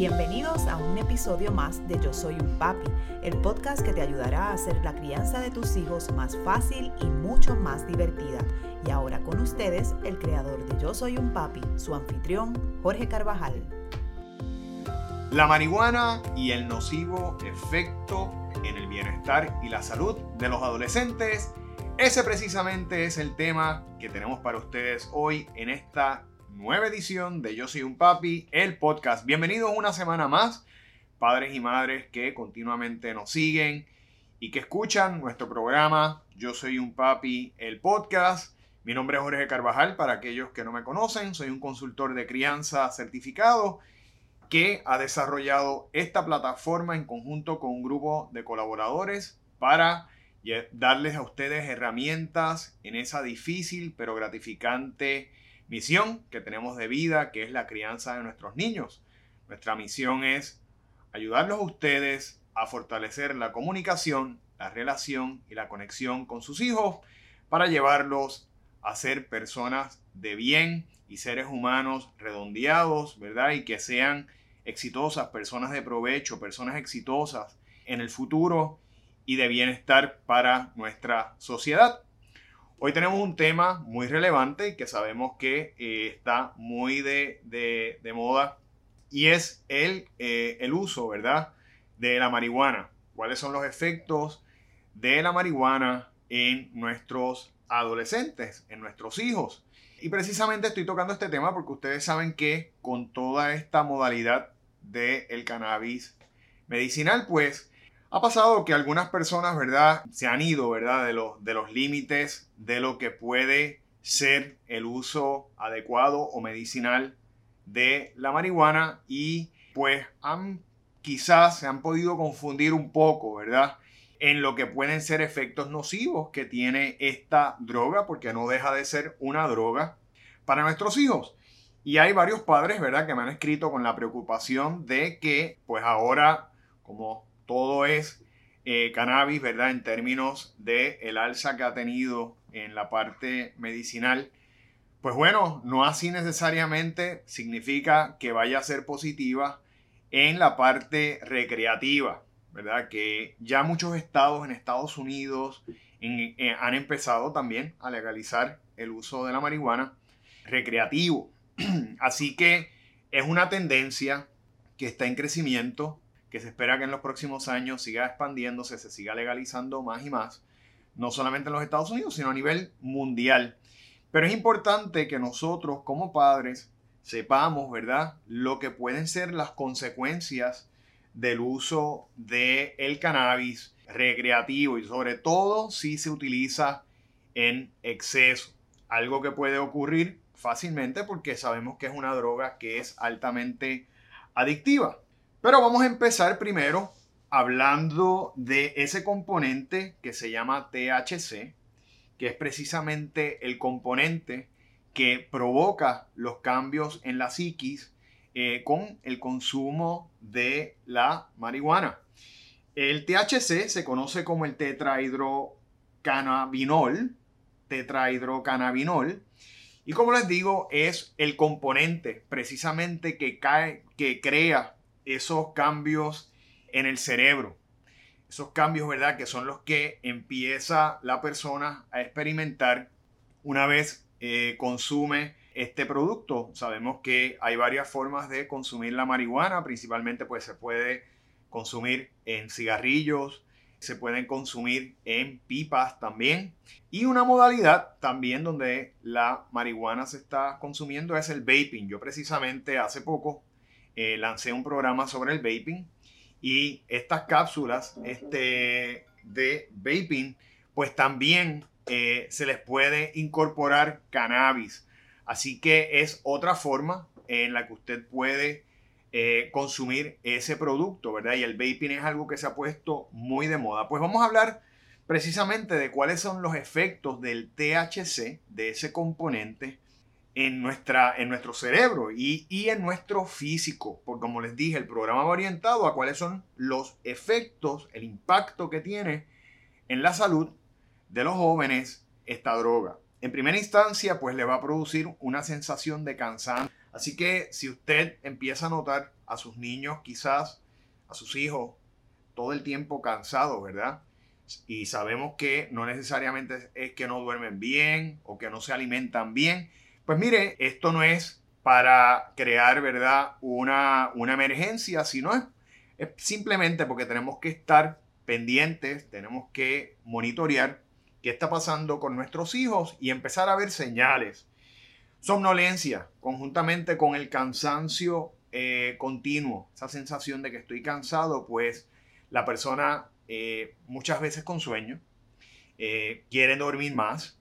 Bienvenidos a un episodio más de Yo Soy un Papi, el podcast que te ayudará a hacer la crianza de tus hijos más fácil y mucho más divertida. Y ahora con ustedes, el creador de Yo Soy un Papi, su anfitrión, Jorge Carvajal. La marihuana y el nocivo efecto en el bienestar y la salud de los adolescentes. Ese precisamente es el tema que tenemos para ustedes hoy en esta nueva edición de Yo Soy un Papi, el podcast. Bienvenidos una semana más, padres y madres que continuamente nos siguen y que escuchan nuestro programa Yo Soy un Papi, el podcast. Mi nombre es Jorge Carvajal, para aquellos que no me conocen, soy un consultor de crianza certificado que ha desarrollado esta plataforma en conjunto con un grupo de colaboradores para darles a ustedes herramientas en esa difícil pero gratificante misión que tenemos de vida, que es la crianza de nuestros niños. Nuestra misión es ayudarlos a ustedes a fortalecer la comunicación, la relación y la conexión con sus hijos para llevarlos a ser personas de bien y seres humanos redondeados, ¿verdad? Y que sean exitosas, personas de provecho, personas exitosas en el futuro y de bienestar para nuestra sociedad. Hoy tenemos un tema muy relevante que sabemos que eh, está muy de, moda y es el, eh, el uso, ¿verdad? De la marihuana. ¿Cuáles son los efectos de la marihuana en nuestros adolescentes, en nuestros hijos? Y precisamente estoy tocando este tema porque ustedes saben que con toda esta modalidad del cannabis medicinal, pues ha pasado que algunas personas, ¿verdad? Se han ido, ¿verdad? De los, de los límites de lo que puede ser el uso adecuado o medicinal de la marihuana y pues han quizás se han podido confundir un poco, ¿verdad? En lo que pueden ser efectos nocivos que tiene esta droga, porque no deja de ser una droga para nuestros hijos. Y hay varios padres, ¿verdad?, que me han escrito con la preocupación de que, pues ahora, como todo es eh, cannabis, ¿verdad? En términos de el alza que ha tenido en la parte medicinal. Pues bueno, no así necesariamente significa que vaya a ser positiva en la parte recreativa, ¿verdad? Que ya muchos estados en Estados Unidos eh, han empezado también a legalizar el uso de la marihuana recreativo. Así que es una tendencia que está en crecimiento que se espera que en los próximos años siga expandiéndose, se siga legalizando más y más, no solamente en los Estados Unidos, sino a nivel mundial. Pero es importante que nosotros como padres sepamos, ¿verdad?, lo que pueden ser las consecuencias del uso del el cannabis recreativo y sobre todo si se utiliza en exceso. Algo que puede ocurrir fácilmente porque sabemos que es una droga que es altamente adictiva. Pero vamos a empezar primero hablando de ese componente que se llama THC, que es precisamente el componente que provoca los cambios en la psiquis eh, con el consumo de la marihuana. El THC se conoce como el tetrahidrocannabinol, tetrahidrocannabinol, y como les digo, es el componente precisamente que, cae, que crea esos cambios en el cerebro. Esos cambios, ¿verdad? Que son los que empieza la persona a experimentar una vez eh, consume este producto. Sabemos que hay varias formas de consumir la marihuana, principalmente pues se puede consumir en cigarrillos, se pueden consumir en pipas también. Y una modalidad también donde la marihuana se está consumiendo es el vaping. Yo precisamente hace poco eh, lancé un programa sobre el vaping y estas cápsulas este, de vaping, pues también eh, se les puede incorporar cannabis. Así que es otra forma en la que usted puede eh, consumir ese producto, ¿verdad? Y el vaping es algo que se ha puesto muy de moda. Pues vamos a hablar precisamente de cuáles son los efectos del THC, de ese componente, en, nuestra, en nuestro cerebro y, en nuestro físico. Porque como les dije, el programa va orientado a cuáles son los efectos, el impacto que tiene en la salud de los jóvenes esta droga. En primera instancia, pues le va a producir una sensación de cansancio Así que si usted empieza a notar a sus niños, quizás a sus hijos, todo el tiempo cansados, ¿verdad? Y sabemos que no necesariamente es que no duermen bien o que no se alimentan bien. Pues mire, esto no es para crear, ¿verdad? Una, una emergencia, sino es, simplemente porque tenemos que estar pendientes, tenemos que monitorear qué está pasando con nuestros hijos y empezar a ver señales. Somnolencia, conjuntamente con el cansancio eh, continuo, esa sensación de que estoy cansado, pues la persona eh, muchas veces con sueño eh, quiere dormir más,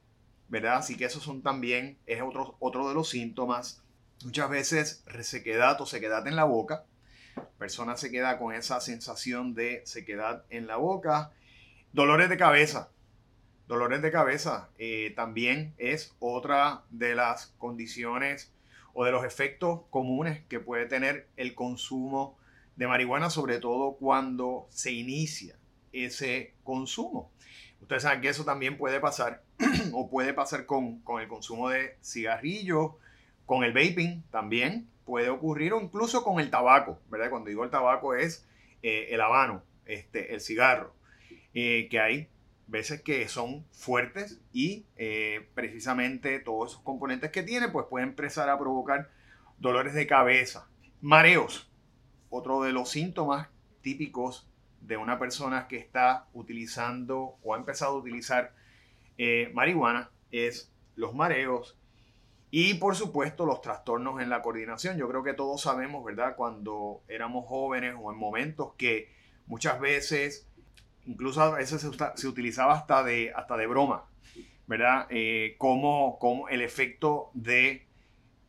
¿verdad? Así que esos son también, es otro, otro de los síntomas. Muchas veces resequedad o sequedad en la boca. Persona se queda con esa sensación de sequedad en la boca. Dolores de cabeza. Dolores de cabeza también es otra de las condiciones o de los efectos comunes que puede tener el consumo de marihuana, sobre todo cuando se inicia ese consumo. Ustedes saben que eso también puede pasar o puede pasar con, el consumo de cigarrillos, con el vaping también puede ocurrir o incluso con el tabaco, ¿verdad? Cuando digo el tabaco es eh, el habano, este, el cigarro, eh, que hay veces que son fuertes y eh, precisamente todos esos componentes que tiene pues pueden empezar a provocar dolores de cabeza, mareos, otro de los síntomas típicos de una persona que está utilizando o ha empezado a utilizar eh, marihuana es los mareos y por supuesto los trastornos en la coordinación. Yo creo que todos sabemos, ¿verdad? Cuando éramos jóvenes o en momentos que muchas veces incluso a veces se, utilizaba hasta de, hasta de broma, ¿verdad? Eh, como, como, el efecto de,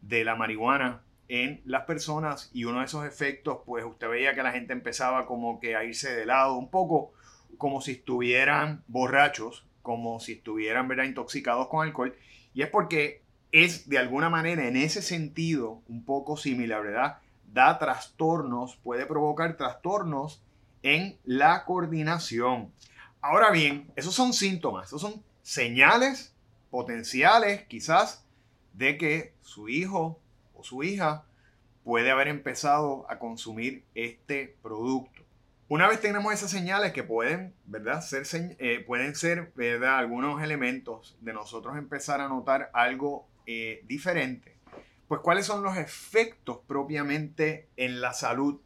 de la marihuana en las personas y uno de esos efectos, pues usted veía que la gente empezaba como que a irse de lado, un poco como si estuvieran borrachos, como si estuvieran, ¿verdad?, intoxicados con alcohol. Y es porque es de alguna manera en ese sentido un poco similar, ¿verdad? Da trastornos, puede provocar trastornos en la coordinación. Ahora bien, esos son síntomas, esos son señales potenciales quizás de que su hijo su hija puede haber empezado a consumir este producto. Una vez tenemos esas señales que pueden, ¿verdad? Ser, eh, pueden ser, ¿verdad? Algunos elementos de nosotros empezar a notar algo eh, diferente. Pues cuáles son los efectos propiamente en la salud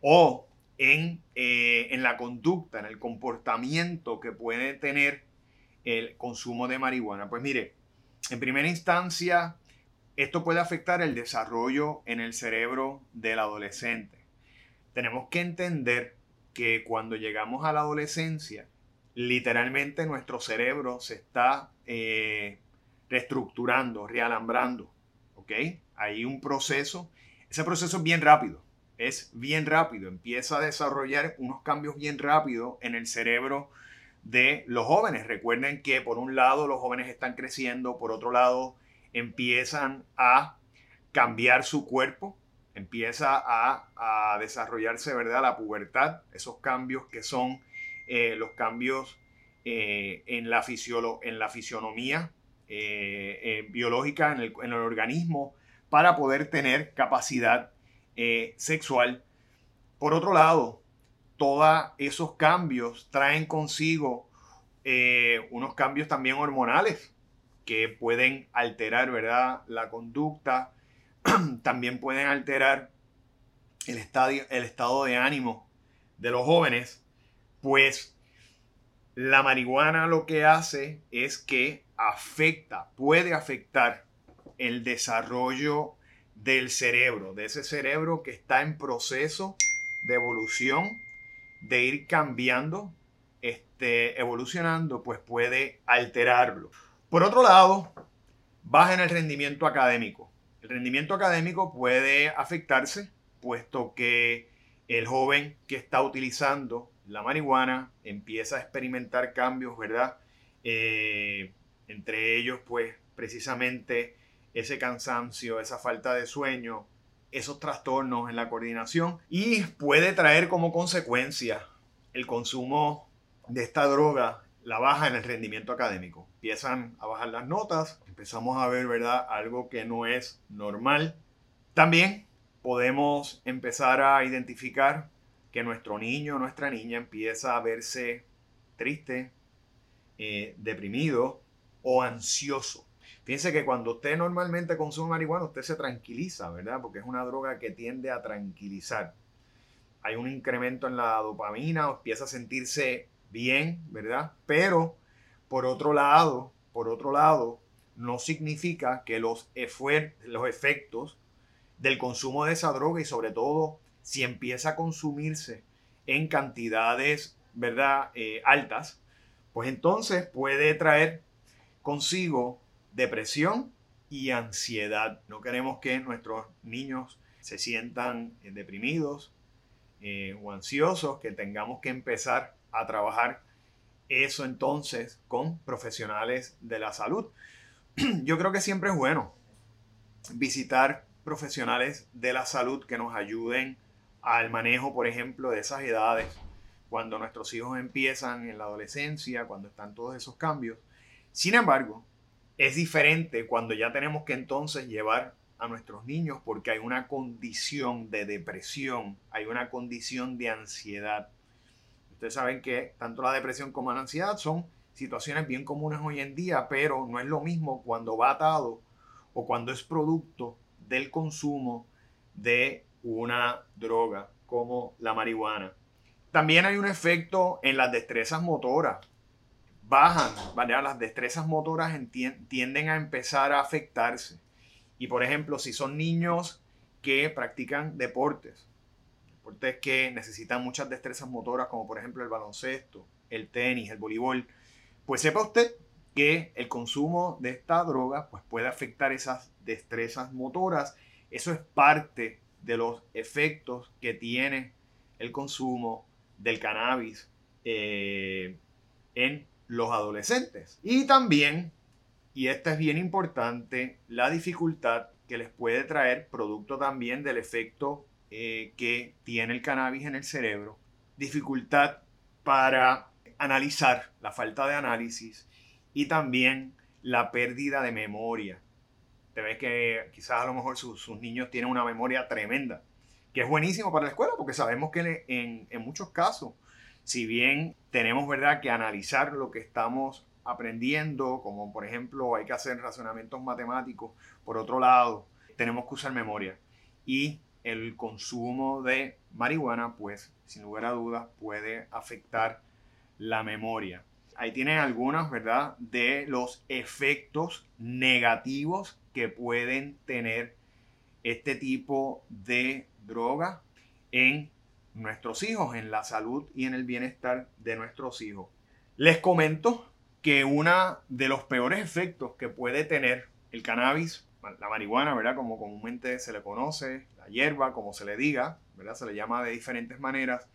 o eh, en, la conducta, en el comportamiento que puede tener el consumo de marihuana. Pues mire, en primera instancia, esto puede afectar el desarrollo en el cerebro del adolescente. Tenemos que entender que cuando llegamos a la adolescencia, literalmente nuestro cerebro se está eh, reestructurando, realambrando. ¿Ok? Hay un proceso. Ese proceso es bien rápido es bien rápido, empieza a desarrollar unos cambios bien rápidos en el cerebro de los jóvenes. Recuerden que por un lado los jóvenes están creciendo, por otro lado empiezan a cambiar su cuerpo, empieza a, desarrollarse, ¿verdad? La pubertad, esos cambios que son eh, los cambios eh, en, la en la fisionomía eh, biológica, en el, en el organismo, para poder tener capacidad eh, sexual. Por otro lado, todos esos cambios traen consigo eh, unos cambios también hormonales que pueden alterar, ¿verdad? La conducta, también pueden alterar el, estadio, el estado de ánimo de los jóvenes, pues la marihuana lo que hace es que afecta, puede afectar el desarrollo del cerebro, de ese cerebro que está en proceso de evolución, de ir cambiando, este, evolucionando, pues puede alterarlo. Por otro lado, baja en el rendimiento académico. El rendimiento académico puede afectarse, puesto que el joven que está utilizando la marihuana empieza a experimentar cambios, ¿verdad? Eh, entre ellos, pues, precisamente ese cansancio, esa falta de sueño, esos trastornos en la coordinación y puede traer como consecuencia el consumo de esta droga la baja en el rendimiento académico. Empiezan a bajar las notas, empezamos a ver, ¿verdad? Algo que no es normal También podemos empezar a identificar que nuestro niño o nuestra niña empieza a verse triste, eh, deprimido o ansioso. Fíjense que cuando usted normalmente consume marihuana, usted se tranquiliza, ¿verdad? Porque es una droga que tiende a tranquilizar. Hay un incremento en la dopamina, empieza a sentirse bien, ¿verdad? Pero, por otro lado, por otro lado, no significa que los, los efectos del consumo de esa droga y sobre todo si empieza a consumirse en cantidades, ¿verdad?, eh, altas, pues entonces puede traer consigo depresión y ansiedad. No queremos que nuestros niños se sientan deprimidos eh, o ansiosos, que tengamos que empezar a trabajar eso entonces con profesionales de la salud. Yo creo que siempre es bueno visitar profesionales de la salud que nos ayuden al manejo, por ejemplo, de esas edades, cuando nuestros hijos empiezan en la adolescencia, cuando están todos esos cambios. Sin embargo, es diferente cuando ya tenemos que entonces llevar nuestros niños porque hay una condición de depresión, hay una condición de ansiedad. Ustedes saben que tanto la depresión como la ansiedad son situaciones bien comunes hoy en día, pero no es lo mismo cuando va atado o cuando es producto del consumo de una droga como la marihuana. También hay un efecto en las destrezas motoras. Bajan, ¿vale? Las destrezas motoras tienden a empezar a afectarse. Y por ejemplo, si son niños que practican deportes, deportes que necesitan muchas destrezas motoras, como por ejemplo el baloncesto, el tenis, el voleibol, pues sepa usted que el consumo de esta droga pues puede afectar esas destrezas motoras. Eso es parte de los efectos que tiene el consumo del cannabis eh, en los adolescentes. Y también, y esta es bien importante, la dificultad que les puede traer, producto también del efecto eh, que tiene el cannabis en el cerebro, dificultad para analizar, la falta de análisis y también la pérdida de memoria. Te ves que quizás a lo mejor sus, niños tienen una memoria tremenda, que es buenísimo para la escuela porque sabemos que en, en muchos casos, si bien tenemos verdad que analizar lo que estamos aprendiendo, como por ejemplo hay que hacer razonamientos matemáticos, por otro lado, tenemos que usar memoria. Y el consumo de marihuana, pues sin lugar a dudas, puede afectar la memoria. Ahí tienen algunos, ¿verdad?, de los efectos negativos que pueden tener este tipo de droga en nuestros hijos, en la salud y en el bienestar de nuestros hijos. Les comento que uno de los peores efectos que puede tener el cannabis, la marihuana, ¿verdad? Como comúnmente se le conoce, la hierba, como se le diga, ¿verdad? Se le llama de diferentes maneras,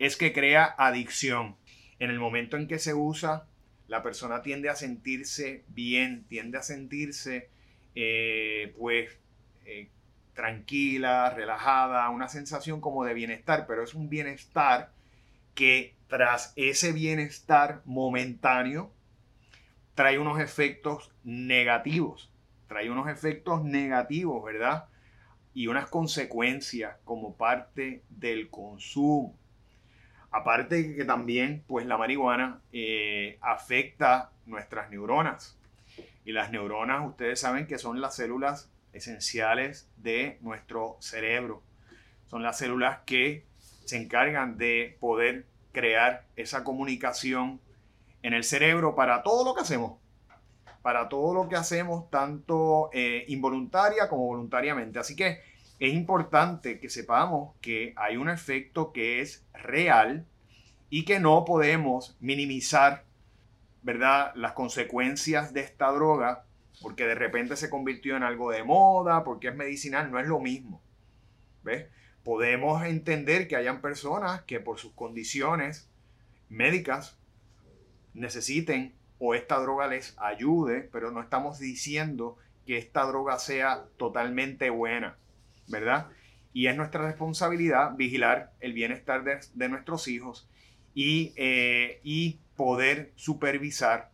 es que crea adicción. En el momento en que se usa, la persona tiende a sentirse bien, tiende a sentirse eh, pues eh, tranquila, relajada, una sensación como de bienestar, pero es un bienestar que tras ese bienestar momentáneo trae unos efectos negativos, trae unos efectos negativos, ¿verdad? Y unas consecuencias como parte del consumo. Aparte que también, pues la marihuana eh, afecta nuestras neuronas. Y las neuronas, ustedes saben que son las células esenciales de nuestro cerebro. Son las células que se encargan de poder crear esa comunicación en el cerebro para todo lo que hacemos. Para todo lo que hacemos, tanto eh, involuntaria como voluntariamente. Así que es importante que sepamos que hay un efecto que es real y que no podemos minimizar ¿verdad? Las consecuencias de esta droga, porque de repente se convirtió en algo de moda, porque es medicinal, no es lo mismo. ¿Ves? Podemos entender que hayan personas que por sus condiciones médicas necesiten o esta droga les ayude, pero no estamos diciendo que esta droga sea totalmente buena, ¿verdad? Y es nuestra responsabilidad vigilar el bienestar de, nuestros hijos y, eh, y poder supervisar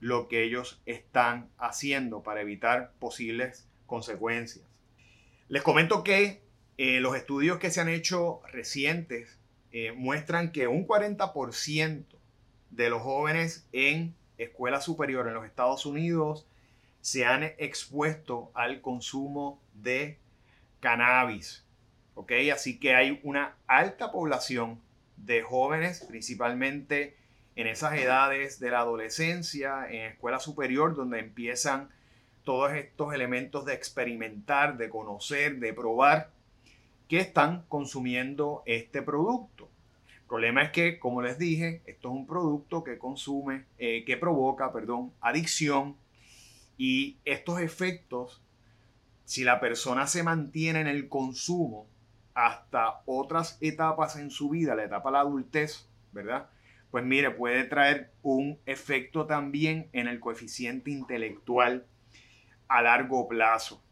lo que ellos están haciendo para evitar posibles consecuencias. Les comento que eh, los estudios que se han hecho recientes eh, muestran que un 40% de los jóvenes en escuela superior en los Estados Unidos se han expuesto al consumo de cannabis. ¿Ok? Así que hay una alta población de jóvenes, principalmente en esas edades de la adolescencia, en escuela superior, donde empiezan todos estos elementos de experimentar, de conocer, de probar, que están consumiendo este producto. Problema es que, como les dije, esto es un producto que consume, eh, que provoca, perdón, adicción y estos efectos, si la persona se mantiene en el consumo hasta otras etapas en su vida, la etapa de la adultez, ¿verdad? Pues mire, puede traer un efecto también en el coeficiente intelectual a largo plazo.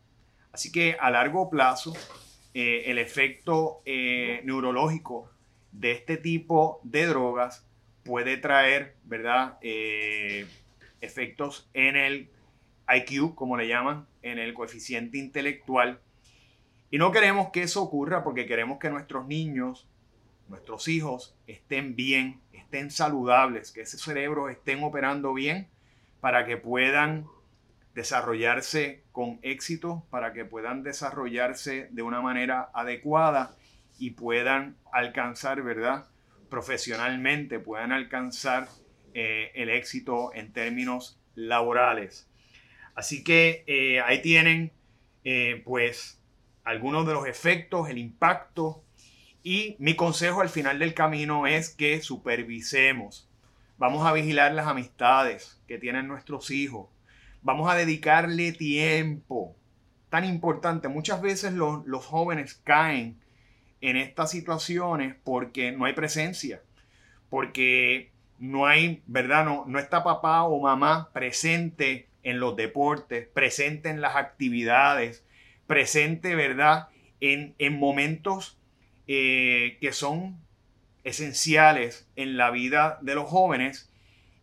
Así que a largo plazo, eh, el efecto eh, neurológico de este tipo de drogas puede traer, ¿verdad? Eh, efectos en el IQ, como le llaman, en el coeficiente intelectual. Y no queremos que eso ocurra porque queremos que nuestros niños, nuestros hijos estén bien, estén saludables, que ese cerebro estén operando bien para que puedan desarrollarse con éxito, para que puedan desarrollarse de una manera adecuada y puedan alcanzar, ¿verdad? Profesionalmente, puedan alcanzar eh, el éxito en términos laborales. Así que eh, ahí tienen, eh, pues, algunos de los efectos, el impacto. Y mi consejo al final del camino es que supervisemos. Vamos a vigilar las amistades que tienen nuestros hijos Vamos a dedicarle tiempo. Tan importante. Muchas veces los, jóvenes caen en estas situaciones porque no hay presencia. Porque no hay, ¿verdad? No, no está papá o mamá presente en los deportes, presente en las actividades, presente, ¿verdad? En, en momentos eh, que son esenciales en la vida de los jóvenes.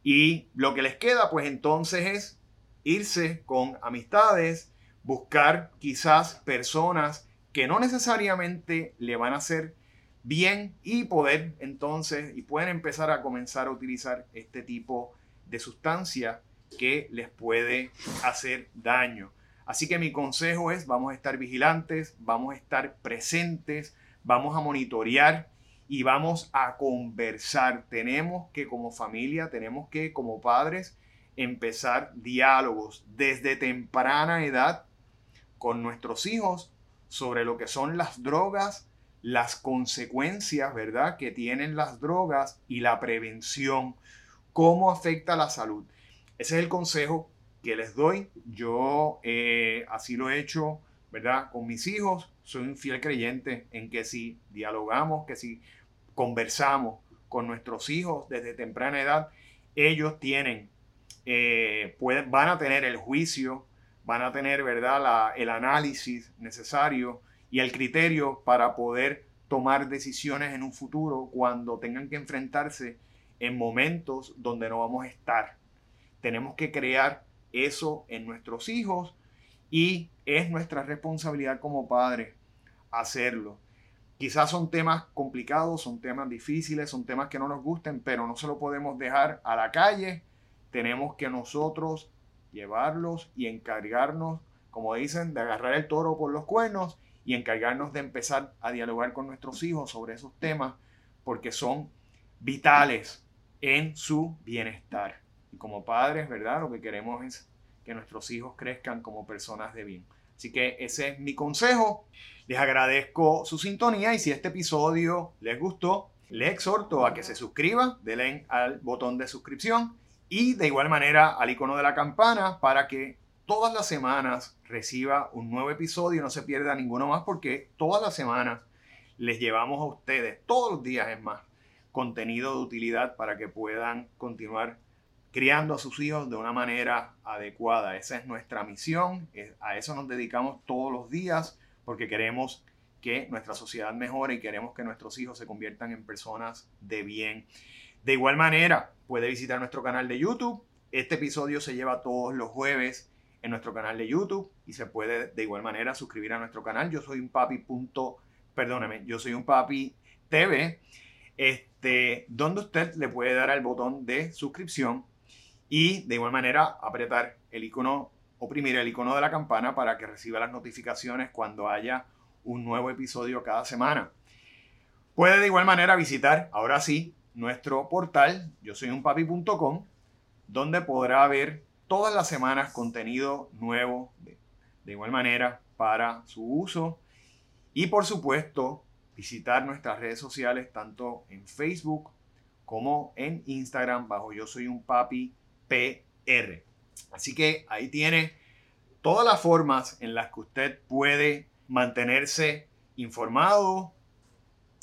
Y lo que les queda, pues entonces es irse con amistades, buscar quizás personas que no necesariamente le van a hacer bien y poder entonces y pueden empezar a comenzar a utilizar este tipo de sustancia que les puede hacer daño. Así que mi consejo es, vamos a estar vigilantes, vamos a estar presentes, vamos a monitorear y vamos a conversar. Tenemos que como familia, tenemos que como padres empezar diálogos desde temprana edad con nuestros hijos sobre lo que son las drogas, las consecuencias, ¿verdad?, que tienen las drogas y la prevención, cómo afecta la salud. Ese es el consejo que les doy. Yo eh, así lo he hecho, ¿verdad?, con mis hijos. Soy un fiel creyente en que si dialogamos, que si conversamos con nuestros hijos desde temprana edad, ellos tienen eh, van a tener el juicio, van a tener ¿verdad? el análisis necesario y el criterio para poder tomar decisiones en un futuro cuando tengan que enfrentarse en momentos donde no vamos a estar. Tenemos que crear eso en nuestros hijos y es nuestra responsabilidad como padres hacerlo. Quizás son temas complicados, son temas difíciles, son temas que no nos gusten, pero no se lo podemos dejar a la calle tenemos que nosotros llevarlos y encargarnos, como dicen, de agarrar el toro por los cuernos y encargarnos de empezar a dialogar con nuestros hijos sobre esos temas porque son vitales en su bienestar. Y como padres, ¿verdad? Lo que queremos es que nuestros hijos crezcan como personas de bien. Así que ese es mi consejo. Les agradezco su sintonía y si este episodio les gustó, les exhorto a que se suscriban, denle al botón de suscripción y de igual manera al icono de la campana para que todas las semanas reciba un nuevo episodio no se pierda ninguno más porque todas las semanas les llevamos a ustedes, todos los días es más, contenido de utilidad para que puedan continuar criando a sus hijos de una manera adecuada. Esa es nuestra misión, a eso nos dedicamos todos los días porque queremos que nuestra sociedad mejore y queremos que nuestros hijos se conviertan en personas de bien. De igual manera, puede visitar nuestro canal de YouTube. Este episodio se lleva todos los jueves en nuestro canal de YouTube y se puede de igual manera suscribir a nuestro canal. Yo soy un papi. Punto, perdóneme, yo soy un papi TV, este, donde usted le puede dar al botón de suscripción y de igual manera apretar el icono, oprimir el icono de la campana para que reciba las notificaciones cuando haya un nuevo episodio cada semana. Puede de igual manera visitar, ahora sí, nuestro portal, yo soy un papi.com, donde podrá ver todas las semanas contenido nuevo de, de igual manera para su uso. Y por supuesto, visitar nuestras redes sociales tanto en Facebook como en Instagram bajo yo soy un papi PR. Así que ahí tiene todas las formas en las que usted puede mantenerse informado.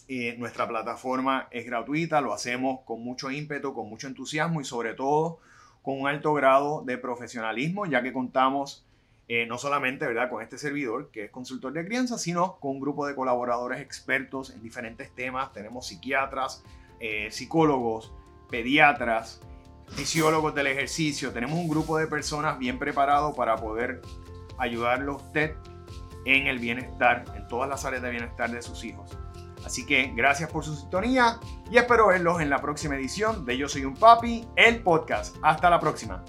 Eh, nuestra plataforma es gratuita, lo hacemos con mucho ímpetu, con mucho entusiasmo y sobre todo con un alto grado de profesionalismo, ya que contamos eh, no solamente ¿verdad? con este servidor, que es consultor de crianza, sino con un grupo de colaboradores expertos en diferentes temas. Tenemos psiquiatras, eh, psicólogos, pediatras, fisiólogos del ejercicio. Tenemos un grupo de personas bien preparado para poder ayudarlo a usted en el bienestar, en todas las áreas de bienestar de sus hijos. Así que gracias por su sintonía y espero verlos en la próxima edición de Yo Soy un Papi, el podcast. Hasta la próxima.